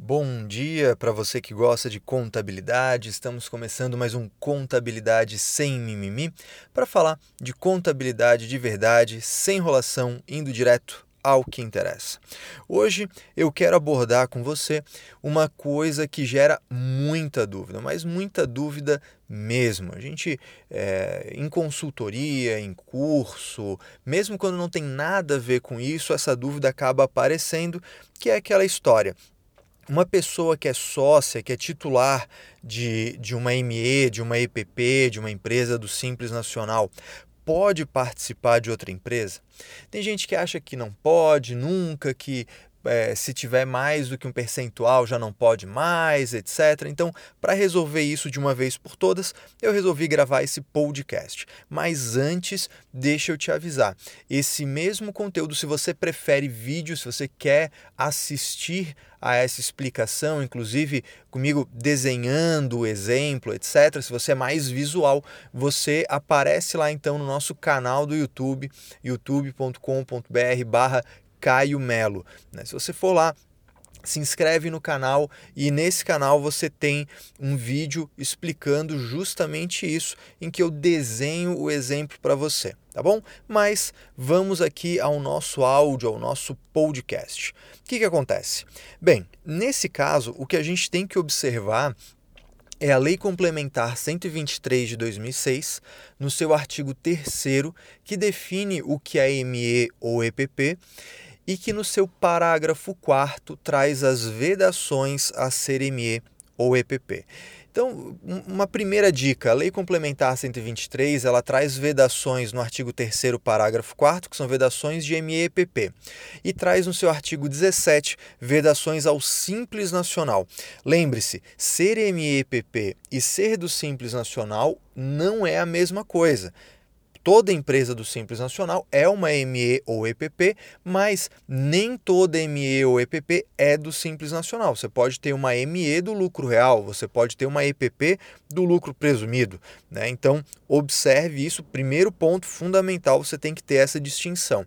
Bom dia para você que gosta de contabilidade. Estamos começando mais um Contabilidade sem mimimi para falar de contabilidade de verdade, sem enrolação, indo direto ao que interessa. Hoje eu quero abordar com você uma coisa que gera muita dúvida, mas muita dúvida mesmo. A gente, é, em consultoria, em curso, mesmo quando não tem nada a ver com isso, essa dúvida acaba aparecendo, que é aquela história uma pessoa que é sócia, que é titular de, de uma ME, de uma EPP, de uma empresa do Simples Nacional, pode participar de outra empresa? Tem gente que acha que não pode, nunca, que é, se tiver mais do que um percentual já não pode mais, etc. Então, para resolver isso de uma vez por todas, eu resolvi gravar esse podcast. Mas antes, deixa eu te avisar: esse mesmo conteúdo, se você prefere vídeo, se você quer assistir a essa explicação, inclusive comigo desenhando o exemplo, etc. Se você é mais visual, você aparece lá então no nosso canal do YouTube, youtube.com.br/barra Caio Melo. Né? Se você for lá, se inscreve no canal e nesse canal você tem um vídeo explicando justamente isso, em que eu desenho o exemplo para você, tá bom? Mas vamos aqui ao nosso áudio, ao nosso podcast. O que, que acontece? Bem, nesse caso, o que a gente tem que observar é a Lei Complementar 123 de 2006, no seu artigo 3 que define o que é ME ou EPP e que no seu parágrafo 4 traz as vedações a CRME ou EPP. Então, uma primeira dica, a Lei Complementar 123, ela traz vedações no artigo 3 parágrafo 4 que são vedações de MEPP, e traz no seu artigo 17 vedações ao Simples Nacional. Lembre-se, ser MEPP e ser do Simples Nacional não é a mesma coisa toda empresa do Simples Nacional é uma ME ou EPP, mas nem toda ME ou EPP é do Simples Nacional. Você pode ter uma ME do lucro real, você pode ter uma EPP do lucro presumido. Né? Então, observe isso. Primeiro ponto fundamental, você tem que ter essa distinção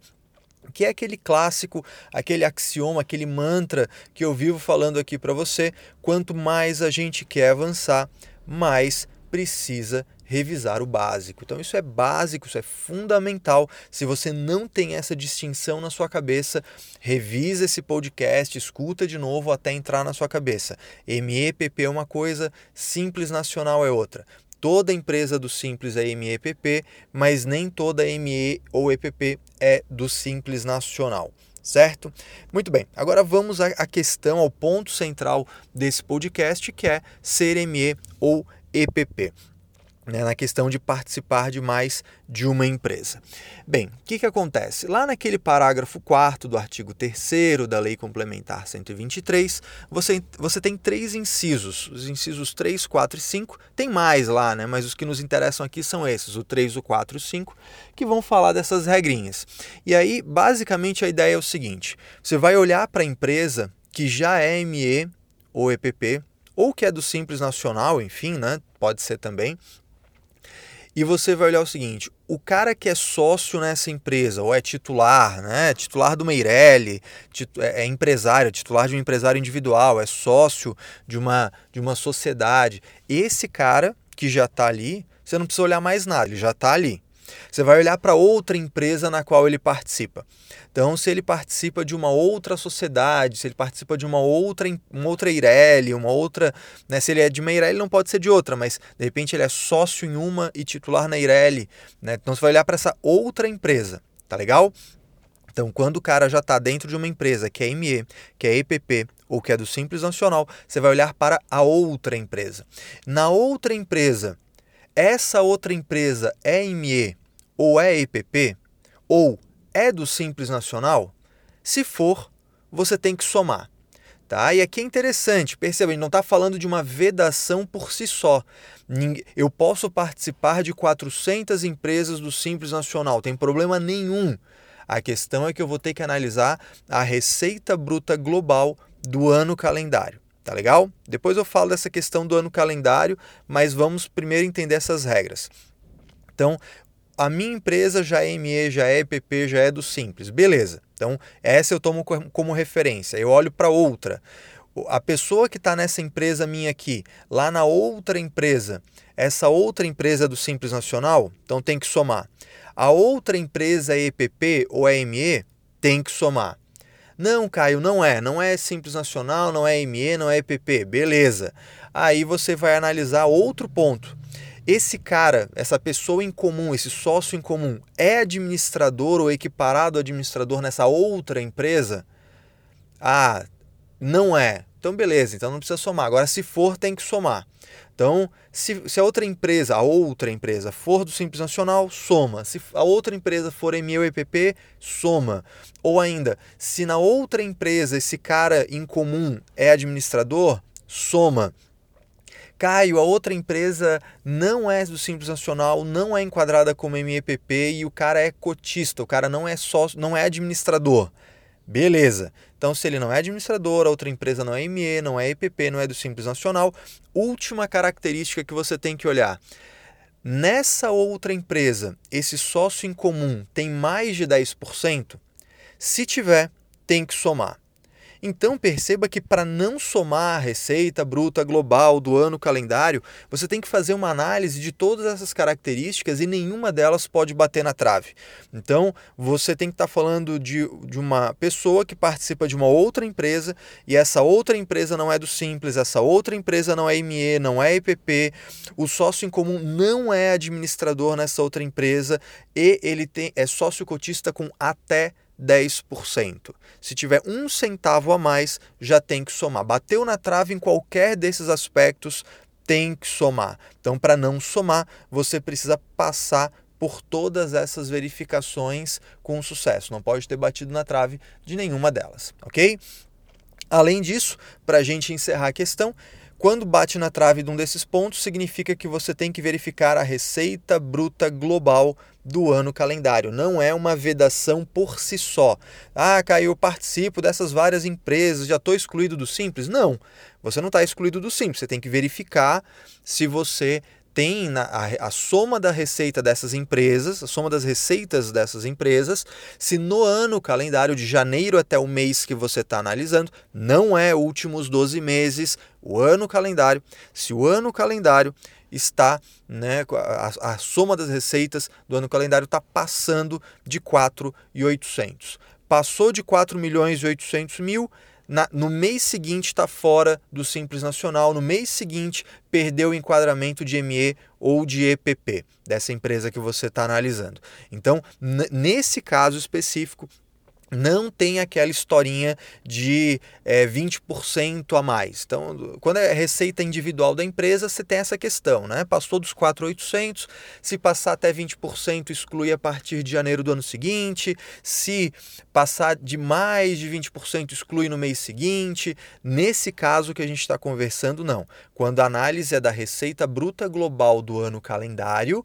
que é aquele clássico, aquele axioma, aquele mantra que eu vivo falando aqui para você. Quanto mais a gente quer avançar, mais precisa revisar o básico. Então, isso é básico, isso é fundamental. Se você não tem essa distinção na sua cabeça, revisa esse podcast, escuta de novo até entrar na sua cabeça. MEPP é uma coisa, Simples Nacional é outra. Toda empresa do Simples é MEPP, mas nem toda ME ou EPP é do Simples Nacional certo? Muito bem, agora vamos à questão, ao ponto central desse podcast, que é ser ME ou EPP né, na questão de participar de mais de uma empresa. Bem, o que, que acontece? Lá naquele parágrafo 4 do artigo 3 da Lei Complementar 123, você, você tem três incisos. Os incisos 3, 4 e 5. Tem mais lá, né, mas os que nos interessam aqui são esses, o 3, o 4 e o 5, que vão falar dessas regrinhas. E aí, basicamente, a ideia é o seguinte: você vai olhar para a empresa que já é ME ou EPP, ou que é do Simples Nacional, enfim, né? Pode ser também, e você vai olhar o seguinte: o cara que é sócio nessa empresa, ou é titular, né? Titular do Meirelli, é, é empresário, titular de um empresário individual, é sócio de uma, de uma sociedade. Esse cara que já está ali, você não precisa olhar mais nada, ele já está ali. Você vai olhar para outra empresa na qual ele participa. Então, se ele participa de uma outra sociedade, se ele participa de uma outra, uma outra Eireli, uma outra. Né, se ele é de uma Eireli, não pode ser de outra, mas de repente ele é sócio em uma e titular na Eireli. Né? Então, você vai olhar para essa outra empresa. Tá legal? Então, quando o cara já está dentro de uma empresa que é ME, que é EPP ou que é do Simples Nacional, você vai olhar para a outra empresa. Na outra empresa, essa outra empresa é ME ou é EPP ou é do Simples Nacional? Se for, você tem que somar. Tá? E aqui é interessante, perceba, ele não está falando de uma vedação por si só. Eu posso participar de 400 empresas do Simples Nacional, tem problema nenhum. A questão é que eu vou ter que analisar a receita bruta global do ano calendário. Tá legal? Depois eu falo dessa questão do ano calendário, mas vamos primeiro entender essas regras. Então, a minha empresa já é ME, já é EPP, já é do Simples. Beleza. Então, essa eu tomo como referência. Eu olho para outra. a pessoa que está nessa empresa minha aqui, lá na outra empresa, essa outra empresa é do Simples Nacional, então tem que somar. A outra empresa é EPP ou é ME, tem que somar. Não, Caio, não é. Não é Simples Nacional, não é ME, não é EPP. Beleza. Aí você vai analisar outro ponto. Esse cara, essa pessoa em comum, esse sócio em comum, é administrador ou equiparado administrador nessa outra empresa? Ah, não é. Então, beleza, então não precisa somar. Agora, se for, tem que somar. Então, se, se a outra empresa, a outra empresa, for do Simples Nacional, soma. Se a outra empresa for ME ou EPP, soma. Ou ainda, se na outra empresa esse cara em comum é administrador, soma. Caio, a outra empresa não é do Simples Nacional, não é enquadrada como MEPP e o cara é cotista, o cara não é sócio, não é administrador. Beleza. Então, se ele não é administrador, a outra empresa não é ME, não é EPP, não é do Simples Nacional, última característica que você tem que olhar. Nessa outra empresa, esse sócio em comum tem mais de 10%? Se tiver, tem que somar. Então perceba que para não somar a receita bruta global do ano calendário, você tem que fazer uma análise de todas essas características e nenhuma delas pode bater na trave. Então você tem que estar tá falando de, de uma pessoa que participa de uma outra empresa e essa outra empresa não é do Simples, essa outra empresa não é ME, não é EPP, o sócio em comum não é administrador nessa outra empresa e ele tem, é sócio cotista com até 10%. Se tiver um centavo a mais, já tem que somar. Bateu na trave em qualquer desses aspectos, tem que somar. Então, para não somar, você precisa passar por todas essas verificações com sucesso. Não pode ter batido na trave de nenhuma delas, ok? Além disso, para a gente encerrar a questão, quando bate na trave de um desses pontos, significa que você tem que verificar a receita bruta global do ano calendário. Não é uma vedação por si só. Ah, Caio, eu participo dessas várias empresas, já estou excluído do Simples? Não, você não está excluído do Simples. Você tem que verificar se você tem na, a, a, soma da receita dessas empresas, a soma das receitas dessas empresas, se no ano calendário de janeiro até o mês que você está analisando, não é últimos 12 meses, o ano calendário, se o ano calendário está, né, a, a soma das receitas do ano calendário está passando de 4,800. Passou de 4 milhões e 800 mil, na, no mês seguinte está fora do Simples Nacional, no mês seguinte perdeu o enquadramento de ME ou de EPP, dessa empresa que você está analisando. Então, nesse caso específico, não tem aquela historinha de é, 20% a mais. Então, quando é receita individual da empresa, você tem essa questão, né? Passou dos 4.800, se passar até 20%, exclui a partir de janeiro do ano seguinte, se passar de mais de 20%, exclui no mês seguinte. Nesse caso que a gente está conversando, não. Quando a análise é da receita bruta global do ano calendário,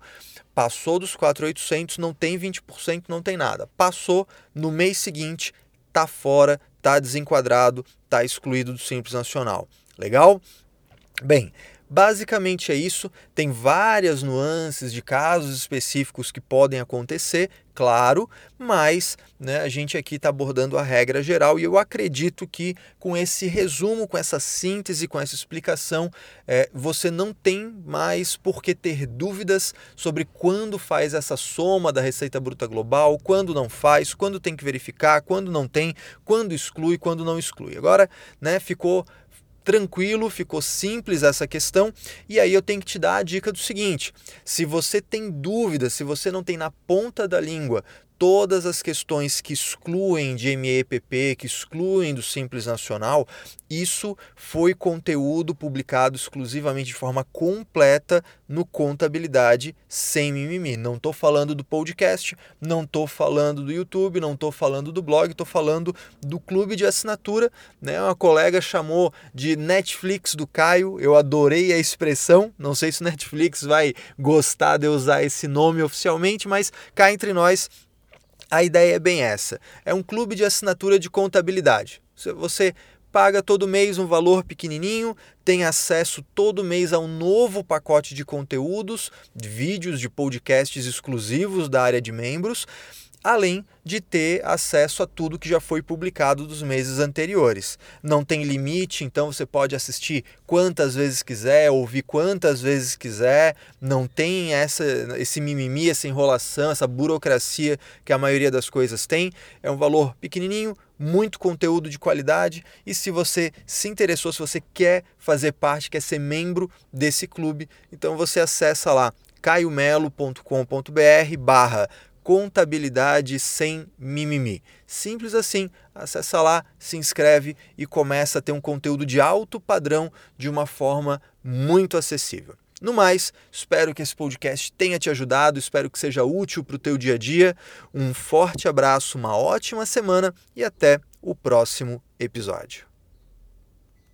Passou dos 4.800, não tem 20%, não tem nada. Passou no mês seguinte, tá fora, tá desenquadrado, tá excluído do Simples Nacional. Legal? Bem, Basicamente é isso. Tem várias nuances de casos específicos que podem acontecer, claro, mas né, a gente aqui está abordando a regra geral e eu acredito que com esse resumo, com essa síntese, com essa explicação, é, você não tem mais por que ter dúvidas sobre quando faz essa soma da receita bruta global, quando não faz, quando tem que verificar, quando não tem, quando exclui, quando não exclui. Agora, né, ficou tranquilo, ficou simples essa questão. E aí eu tenho que te dar a dica do seguinte: se você tem dúvida, se você não tem na ponta da língua todas as questões que excluem de MEPP, que excluem do Simples Nacional, isso foi conteúdo publicado exclusivamente de forma completa no Contabilidade Sem Mimimi. Não estou falando do podcast, não estou falando do YouTube, não estou falando do blog, estou falando do clube de assinatura. Né? Uma colega chamou de Netflix do Caio, eu adorei a expressão, não sei se o Netflix vai gostar de usar esse nome oficialmente, mas cá entre nós a ideia é bem essa: é um clube de assinatura de contabilidade. Você paga todo mês um valor pequenininho, tem acesso todo mês a um novo pacote de conteúdos, de vídeos, de podcasts exclusivos da área de membros além de ter acesso a tudo que já foi publicado dos meses anteriores. Não tem limite, então você pode assistir quantas vezes quiser, ouvir quantas vezes quiser, não tem essa esse mimimi, essa enrolação, essa burocracia que a maioria das coisas tem. É um valor pequenininho, muito conteúdo de qualidade e se você se interessou, se você quer fazer parte, quer ser membro desse clube, então você acessa lá caiomelo.com.br barra contabilidade sem mimimi. Simples assim, acessa lá, se inscreve e começa a ter um conteúdo de alto padrão de uma forma muito acessível. No mais, espero que esse podcast tenha te ajudado, espero que seja útil para o teu dia a dia. Um forte abraço, uma ótima semana e até o próximo episódio.